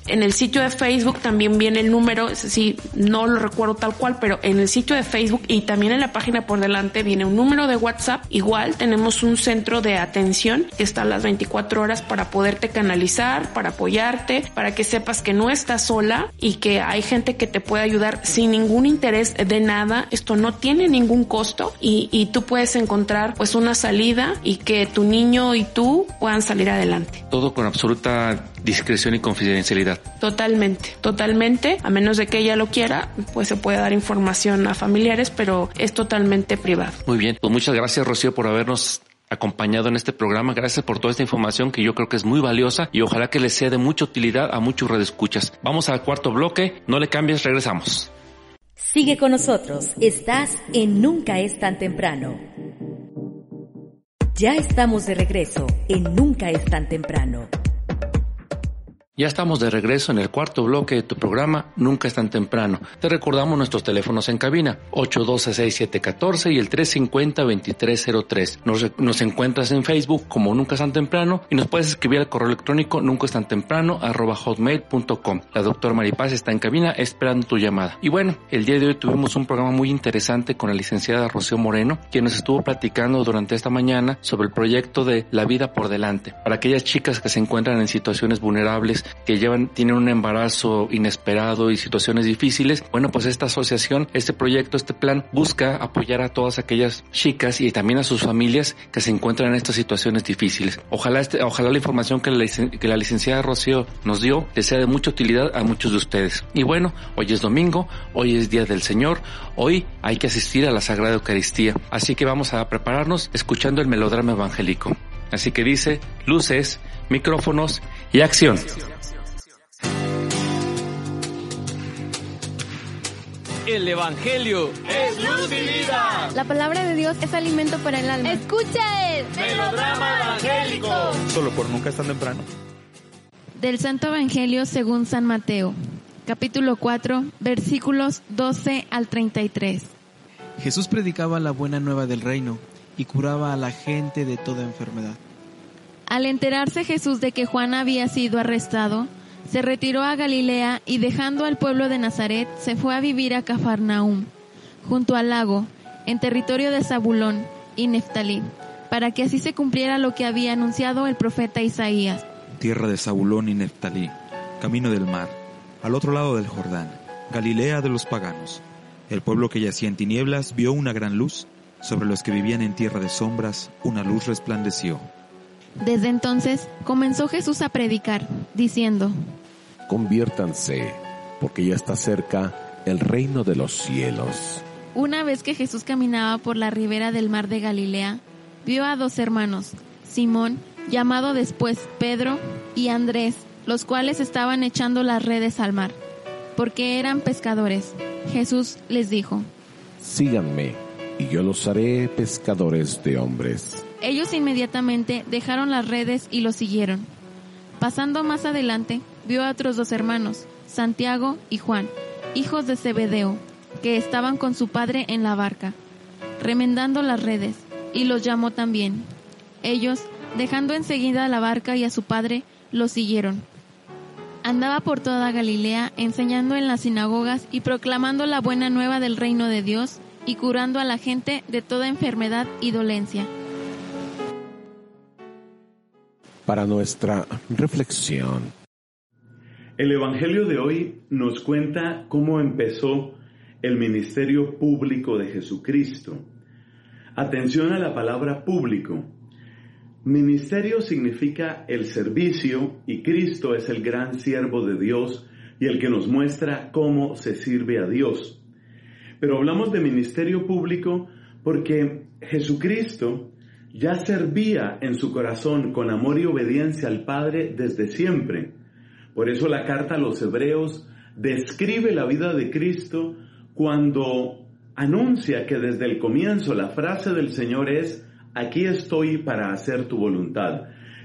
en el sitio de Facebook también viene el número, decir, no lo recuerdo tal cual, pero en el sitio de Facebook y también en la página por delante viene un número de WhatsApp. Igual tenemos un centro de atención que está a las 24 horas para poderte canalizar, para apoyarte, para que sepas que no estás sola y que hay gente que te puede ayudar sin ningún interés de nada. Esto no tiene ningún costo y, y tú puedes encontrar pues una salida y que tu niño y tú puedan salir adelante. Todo con absoluta discreción y confidencialidad. Totalmente, totalmente. A menos de que ella lo quiera, pues se puede dar información a familiares, pero es totalmente privado. Muy bien, pues muchas gracias Rocío por habernos acompañado en este programa. Gracias por toda esta información que yo creo que es muy valiosa y ojalá que les sea de mucha utilidad a muchos redescuchas. Vamos al cuarto bloque, no le cambies, regresamos. Sigue con nosotros, estás en Nunca es tan temprano. Ya estamos de regreso en Nunca es tan temprano. Ya estamos de regreso en el cuarto bloque de tu programa Nunca es tan temprano. Te recordamos nuestros teléfonos en cabina 812-6714 y el 350-2303. Nos, nos encuentras en Facebook como Nunca es tan temprano y nos puedes escribir al correo electrónico nunca es tan temprano arroba hotmail.com. La doctora Maripaz está en cabina esperando tu llamada. Y bueno, el día de hoy tuvimos un programa muy interesante con la licenciada Rocío Moreno, quien nos estuvo platicando durante esta mañana sobre el proyecto de La vida por delante. Para aquellas chicas que se encuentran en situaciones vulnerables que llevan, tienen un embarazo inesperado y situaciones difíciles, bueno, pues esta asociación, este proyecto, este plan busca apoyar a todas aquellas chicas y también a sus familias que se encuentran en estas situaciones difíciles. Ojalá este, ojalá la información que la, que la licenciada Rocío nos dio les sea de mucha utilidad a muchos de ustedes. Y bueno, hoy es domingo, hoy es Día del Señor, hoy hay que asistir a la Sagrada Eucaristía. Así que vamos a prepararnos escuchando el melodrama evangélico. Así que dice, luces, micrófonos y acción. El Evangelio es luz y vida. La palabra de Dios es alimento para el alma. Escucha el melodrama evangélico. Solo por nunca es tan temprano. Del Santo Evangelio según San Mateo, capítulo 4, versículos 12 al 33. Jesús predicaba la buena nueva del reino y curaba a la gente de toda enfermedad. Al enterarse Jesús de que Juan había sido arrestado, se retiró a Galilea y dejando al pueblo de Nazaret se fue a vivir a Cafarnaum, junto al lago, en territorio de Zabulón y Neftalí, para que así se cumpliera lo que había anunciado el profeta Isaías. Tierra de Zabulón y Neftalí, camino del mar, al otro lado del Jordán, Galilea de los paganos. El pueblo que yacía en tinieblas vio una gran luz, sobre los que vivían en tierra de sombras, una luz resplandeció. Desde entonces comenzó Jesús a predicar, diciendo, Conviértanse, porque ya está cerca el reino de los cielos. Una vez que Jesús caminaba por la ribera del mar de Galilea, vio a dos hermanos, Simón, llamado después Pedro, y Andrés, los cuales estaban echando las redes al mar, porque eran pescadores. Jesús les dijo, síganme, y yo los haré pescadores de hombres. Ellos inmediatamente dejaron las redes y lo siguieron. Pasando más adelante, vio a otros dos hermanos, Santiago y Juan, hijos de Zebedeo, que estaban con su padre en la barca, remendando las redes, y los llamó también. Ellos, dejando enseguida la barca y a su padre, lo siguieron. Andaba por toda Galilea enseñando en las sinagogas y proclamando la buena nueva del reino de Dios y curando a la gente de toda enfermedad y dolencia. Para nuestra reflexión. El Evangelio de hoy nos cuenta cómo empezó el ministerio público de Jesucristo. Atención a la palabra público. Ministerio significa el servicio y Cristo es el gran siervo de Dios y el que nos muestra cómo se sirve a Dios. Pero hablamos de ministerio público porque Jesucristo ya servía en su corazón con amor y obediencia al Padre desde siempre. Por eso la carta a los hebreos describe la vida de Cristo cuando anuncia que desde el comienzo la frase del Señor es, aquí estoy para hacer tu voluntad.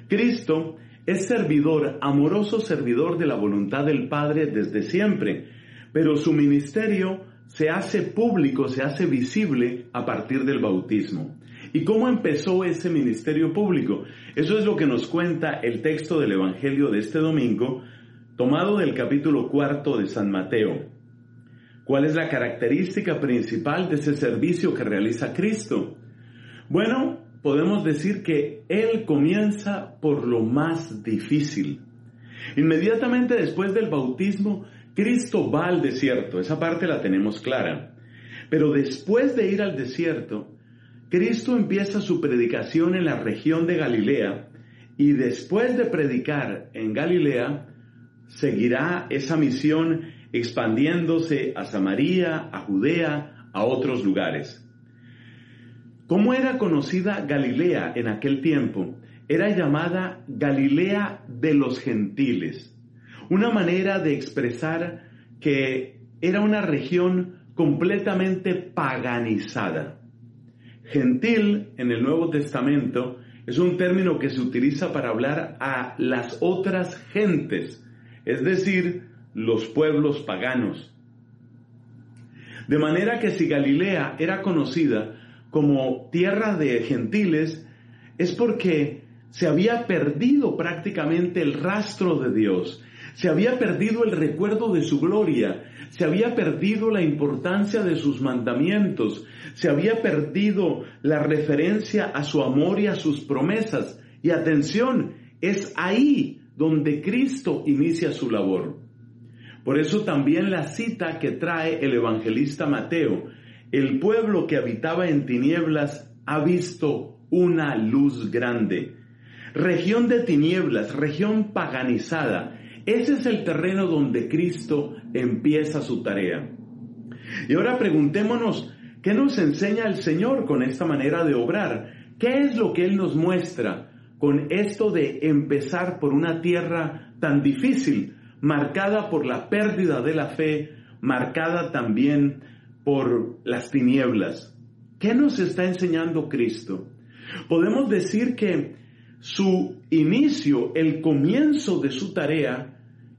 Cristo es servidor, amoroso servidor de la voluntad del Padre desde siempre, pero su ministerio se hace público, se hace visible a partir del bautismo. ¿Y cómo empezó ese ministerio público? Eso es lo que nos cuenta el texto del Evangelio de este domingo, tomado del capítulo cuarto de San Mateo. ¿Cuál es la característica principal de ese servicio que realiza Cristo? Bueno, podemos decir que Él comienza por lo más difícil. Inmediatamente después del bautismo, Cristo va al desierto, esa parte la tenemos clara. Pero después de ir al desierto, Cristo empieza su predicación en la región de Galilea y después de predicar en Galilea, seguirá esa misión expandiéndose a Samaria, a Judea, a otros lugares. ¿Cómo era conocida Galilea en aquel tiempo? Era llamada Galilea de los gentiles, una manera de expresar que era una región completamente paganizada. Gentil en el Nuevo Testamento es un término que se utiliza para hablar a las otras gentes, es decir, los pueblos paganos. De manera que si Galilea era conocida como tierra de gentiles, es porque se había perdido prácticamente el rastro de Dios, se había perdido el recuerdo de su gloria, se había perdido la importancia de sus mandamientos, se había perdido la referencia a su amor y a sus promesas. Y atención, es ahí donde Cristo inicia su labor. Por eso también la cita que trae el evangelista Mateo, el pueblo que habitaba en tinieblas ha visto una luz grande. Región de tinieblas, región paganizada, ese es el terreno donde Cristo empieza su tarea. Y ahora preguntémonos, ¿qué nos enseña el Señor con esta manera de obrar? ¿Qué es lo que Él nos muestra con esto de empezar por una tierra tan difícil, marcada por la pérdida de la fe, marcada también por las tinieblas? ¿Qué nos está enseñando Cristo? Podemos decir que su inicio, el comienzo de su tarea,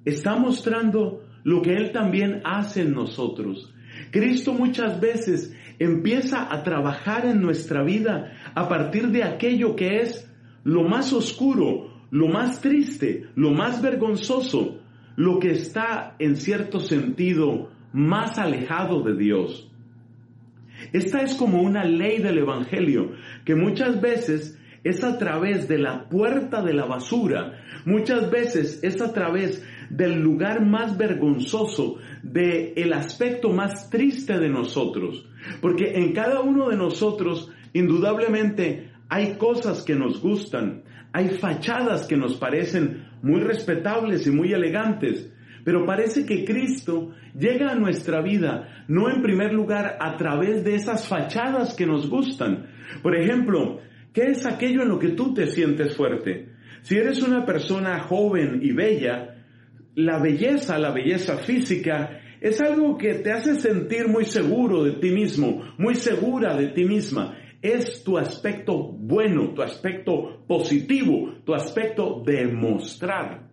está mostrando lo que Él también hace en nosotros. Cristo muchas veces empieza a trabajar en nuestra vida a partir de aquello que es lo más oscuro, lo más triste, lo más vergonzoso, lo que está en cierto sentido más alejado de Dios. Esta es como una ley del Evangelio que muchas veces es a través de la puerta de la basura, muchas veces es a través del lugar más vergonzoso, del el aspecto más triste de nosotros. Porque en cada uno de nosotros, indudablemente, hay cosas que nos gustan, hay fachadas que nos parecen muy respetables y muy elegantes, pero parece que Cristo llega a nuestra vida no en primer lugar a través de esas fachadas que nos gustan. Por ejemplo, ¿qué es aquello en lo que tú te sientes fuerte? Si eres una persona joven y bella, la belleza, la belleza física, es algo que te hace sentir muy seguro de ti mismo, muy segura de ti misma. Es tu aspecto bueno, tu aspecto positivo, tu aspecto de mostrar.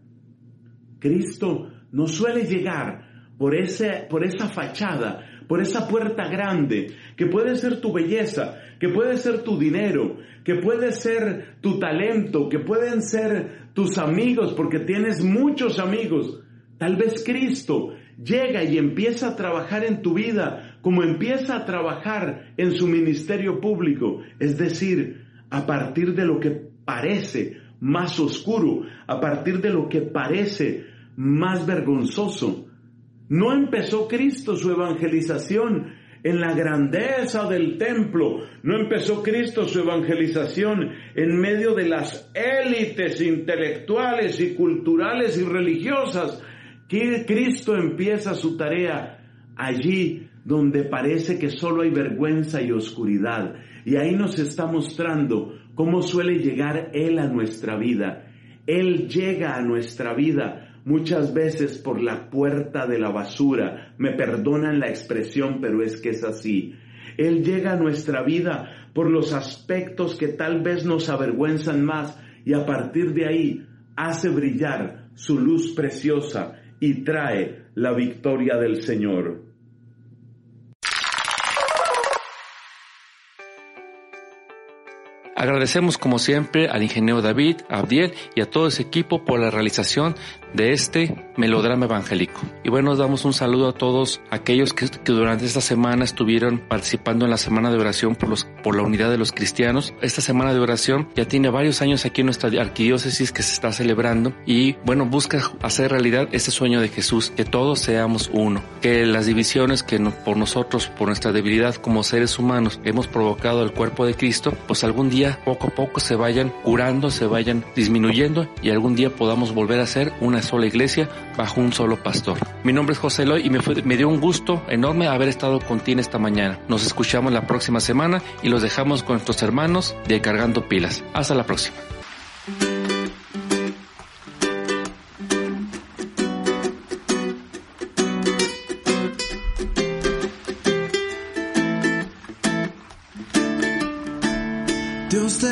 Cristo no suele llegar por, ese, por esa fachada, por esa puerta grande, que puede ser tu belleza, que puede ser tu dinero, que puede ser tu talento, que pueden ser tus amigos, porque tienes muchos amigos. Tal vez Cristo llega y empieza a trabajar en tu vida como empieza a trabajar en su ministerio público, es decir, a partir de lo que parece más oscuro, a partir de lo que parece más vergonzoso. No empezó Cristo su evangelización en la grandeza del templo. No empezó Cristo su evangelización en medio de las élites intelectuales y culturales y religiosas. Cristo empieza su tarea allí donde parece que solo hay vergüenza y oscuridad. Y ahí nos está mostrando cómo suele llegar Él a nuestra vida. Él llega a nuestra vida muchas veces por la puerta de la basura. Me perdonan la expresión, pero es que es así. Él llega a nuestra vida por los aspectos que tal vez nos avergüenzan más y a partir de ahí hace brillar su luz preciosa y trae la victoria del Señor. Agradecemos como siempre al ingeniero David, a Abdiel y a todo ese equipo por la realización de este melodrama evangélico. Y bueno, damos un saludo a todos aquellos que, durante esta semana estuvieron participando en la semana de oración por, los, por la unidad de los cristianos. Esta semana de oración ya tiene varios años aquí en nuestra arquidiócesis que se está celebrando y bueno, busca hacer realidad ese sueño de Jesús, que todos seamos uno, que las divisiones que por nosotros, por nuestra debilidad como seres humanos hemos provocado al cuerpo de Cristo, pues algún día poco a poco se vayan curando, se vayan disminuyendo y algún día podamos volver a ser una sola iglesia bajo un solo pastor. Mi nombre es José Eloy y me, me dio un gusto enorme haber estado contigo esta mañana. Nos escuchamos la próxima semana y los dejamos con nuestros hermanos de Cargando Pilas. Hasta la próxima.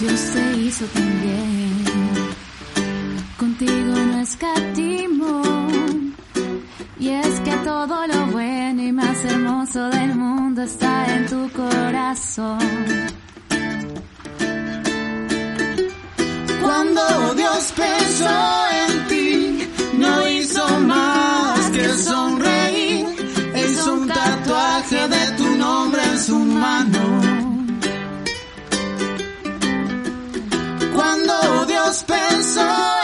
Dios te hizo también contigo no escatimo. Y es que todo lo bueno y más hermoso del mundo está en tu corazón. Cuando Dios pensó en ti, no hizo más que sonreír. Hizo un tatuaje de tu nombre en su mano. Cuando Dios